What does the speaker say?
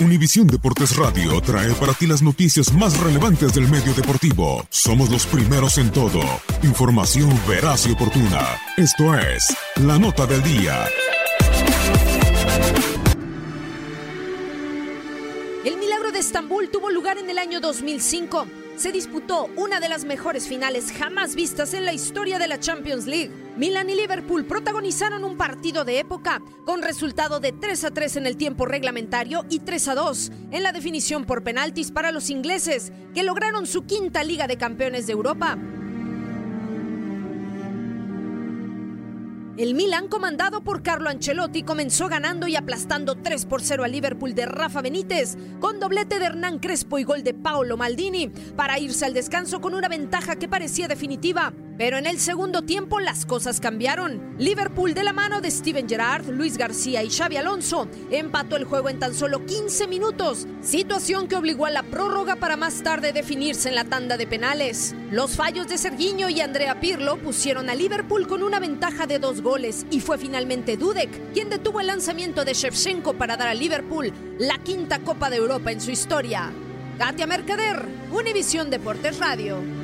Univisión Deportes Radio trae para ti las noticias más relevantes del medio deportivo. Somos los primeros en todo. Información veraz y oportuna. Esto es La Nota del Día. El milagro de Estambul tuvo lugar en el año 2005. Se disputó una de las mejores finales jamás vistas en la historia de la Champions League. Milan y Liverpool protagonizaron un partido de época con resultado de 3 a 3 en el tiempo reglamentario y 3 a 2 en la definición por penaltis para los ingleses, que lograron su quinta Liga de Campeones de Europa. El Milan, comandado por Carlo Ancelotti, comenzó ganando y aplastando 3 por 0 al Liverpool de Rafa Benítez, con doblete de Hernán Crespo y gol de Paolo Maldini, para irse al descanso con una ventaja que parecía definitiva. Pero en el segundo tiempo las cosas cambiaron. Liverpool de la mano de Steven Gerrard, Luis García y Xavi Alonso empató el juego en tan solo 15 minutos, situación que obligó a la prórroga para más tarde definirse en la tanda de penales. Los fallos de Serginho y Andrea Pirlo pusieron a Liverpool con una ventaja de dos goles y fue finalmente Dudek quien detuvo el lanzamiento de Shevchenko para dar a Liverpool la quinta Copa de Europa en su historia. Katia Mercader, Univisión Deportes Radio.